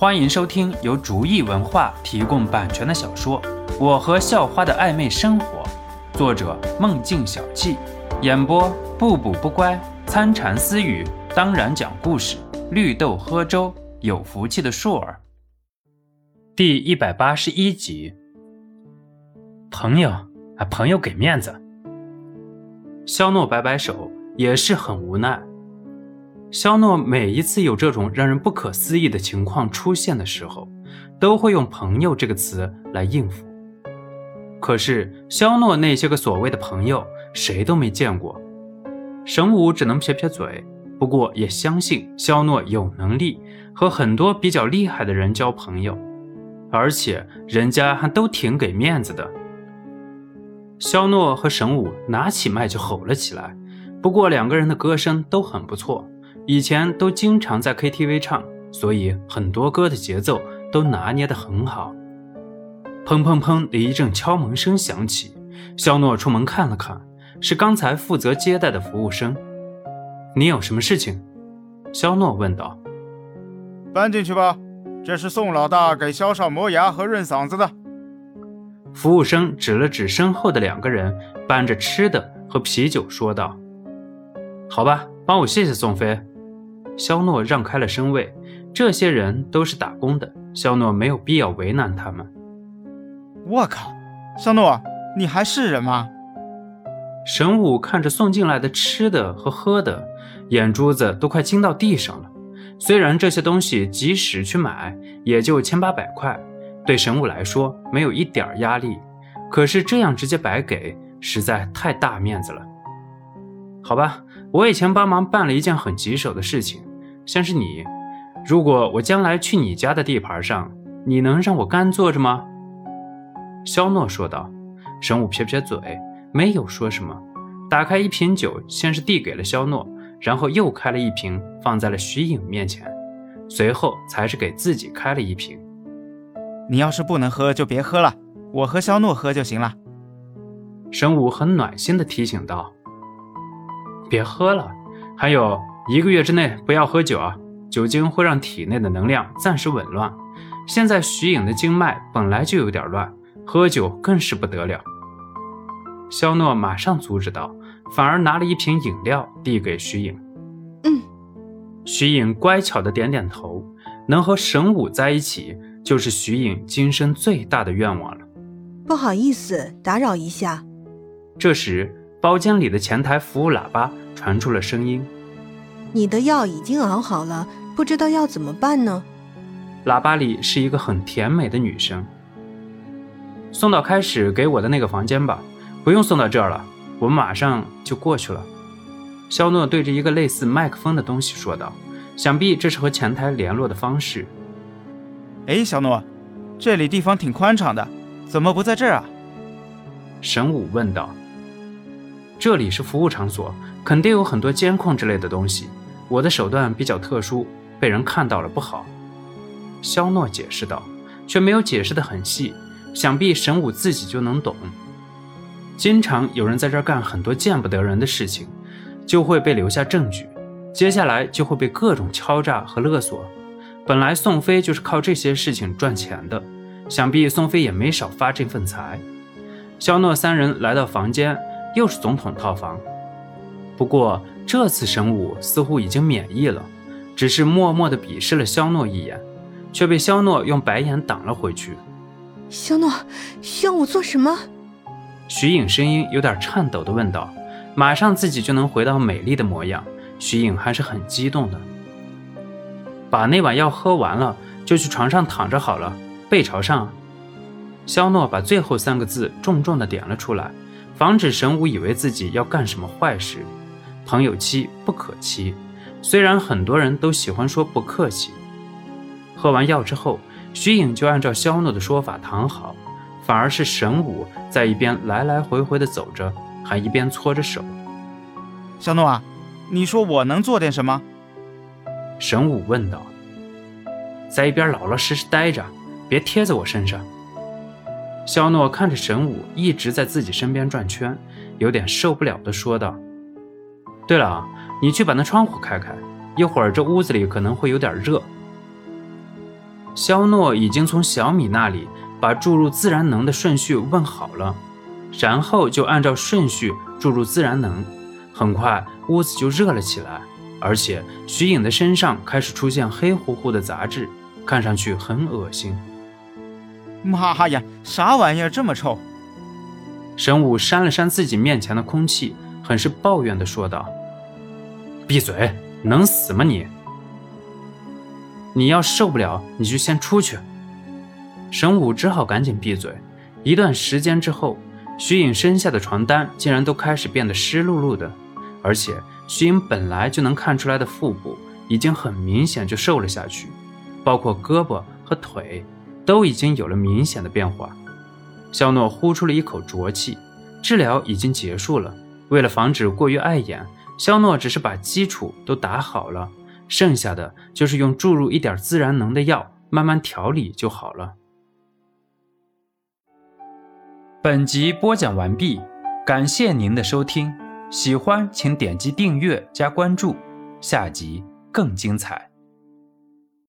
欢迎收听由竹意文化提供版权的小说《我和校花的暧昧生活》，作者梦境小憩，演播不补不乖、参禅私语，当然讲故事，绿豆喝粥，有福气的硕儿。第一百八十一集，朋友啊，朋友给面子。肖诺摆摆手，也是很无奈。肖诺每一次有这种让人不可思议的情况出现的时候，都会用“朋友”这个词来应付。可是肖诺那些个所谓的朋友，谁都没见过。神武只能撇撇嘴，不过也相信肖诺有能力和很多比较厉害的人交朋友，而且人家还都挺给面子的。肖诺和神武拿起麦就吼了起来，不过两个人的歌声都很不错。以前都经常在 KTV 唱，所以很多歌的节奏都拿捏得很好。砰砰砰的一阵敲门声响起，肖诺出门看了看，是刚才负责接待的服务生。你有什么事情？肖诺问道。搬进去吧，这是宋老大给肖少磨牙和润嗓子的。服务生指了指身后的两个人，搬着吃的和啤酒，说道：“好吧，帮我谢谢宋飞。”肖诺让开了身位，这些人都是打工的，肖诺没有必要为难他们。我靠，肖诺，你还是人吗？神武看着送进来的吃的和喝的，眼珠子都快惊到地上了。虽然这些东西即使去买也就千八百块，对神武来说没有一点压力，可是这样直接白给，实在太大面子了。好吧，我以前帮忙办了一件很棘手的事情。像是你，如果我将来去你家的地盘上，你能让我干坐着吗？肖诺说道。神武撇撇嘴，没有说什么，打开一瓶酒，先是递给了肖诺，然后又开了一瓶放在了徐颖面前，随后才是给自己开了一瓶。你要是不能喝，就别喝了，我和肖诺喝就行了。神武很暖心的提醒道：“别喝了，还有。”一个月之内不要喝酒啊！酒精会让体内的能量暂时紊乱。现在徐颖的经脉本来就有点乱，喝酒更是不得了。肖诺马上阻止道，反而拿了一瓶饮料递给徐颖。嗯，徐颖乖巧的点点头。能和神武在一起，就是徐颖今生最大的愿望了。不好意思，打扰一下。这时，包间里的前台服务喇叭传出了声音。你的药已经熬好了，不知道要怎么办呢？喇叭里是一个很甜美的女声。送到开始给我的那个房间吧，不用送到这儿了，我们马上就过去了。肖诺对着一个类似麦克风的东西说道：“想必这是和前台联络的方式。”哎，小诺，这里地方挺宽敞的，怎么不在这儿啊？神武问道。这里是服务场所，肯定有很多监控之类的东西。我的手段比较特殊，被人看到了不好。”肖诺解释道，却没有解释得很细，想必神武自己就能懂。经常有人在这儿干很多见不得人的事情，就会被留下证据，接下来就会被各种敲诈和勒索。本来宋飞就是靠这些事情赚钱的，想必宋飞也没少发这份财。肖诺三人来到房间，又是总统套房，不过。这次神武似乎已经免疫了，只是默默地鄙视了肖诺一眼，却被肖诺用白眼挡了回去。肖诺，需要我做什么？徐颖声音有点颤抖地问道。马上自己就能回到美丽的模样，徐颖还是很激动的。把那碗药喝完了，就去床上躺着好了，背朝上。肖诺把最后三个字重重的点了出来，防止神武以为自己要干什么坏事。朋友妻不可欺，虽然很多人都喜欢说不客气。喝完药之后，徐颖就按照肖诺的说法躺好，反而是神武在一边来来回回的走着，还一边搓着手。肖诺啊，你说我能做点什么？神武问道。在一边老老实实待着，别贴在我身上。肖诺看着神武一直在自己身边转圈，有点受不了的说道。对了啊，你去把那窗户开开，一会儿这屋子里可能会有点热。肖诺已经从小米那里把注入自然能的顺序问好了，然后就按照顺序注入自然能。很快屋子就热了起来，而且徐颖的身上开始出现黑乎乎的杂质，看上去很恶心。妈呀，啥玩意儿这么臭？神武扇了扇自己面前的空气，很是抱怨地说道：“闭嘴，能死吗你？你要受不了，你就先出去。”神武只好赶紧闭嘴。一段时间之后，徐颖身下的床单竟然都开始变得湿漉漉的。而且徐颖本来就能看出来的腹部，已经很明显就瘦了下去，包括胳膊和腿，都已经有了明显的变化。肖诺呼出了一口浊气，治疗已经结束了。为了防止过于碍眼，肖诺只是把基础都打好了，剩下的就是用注入一点自然能的药，慢慢调理就好了。本集播讲完毕，感谢您的收听。喜欢请点击订阅加关注，下集更精彩。